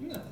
You got.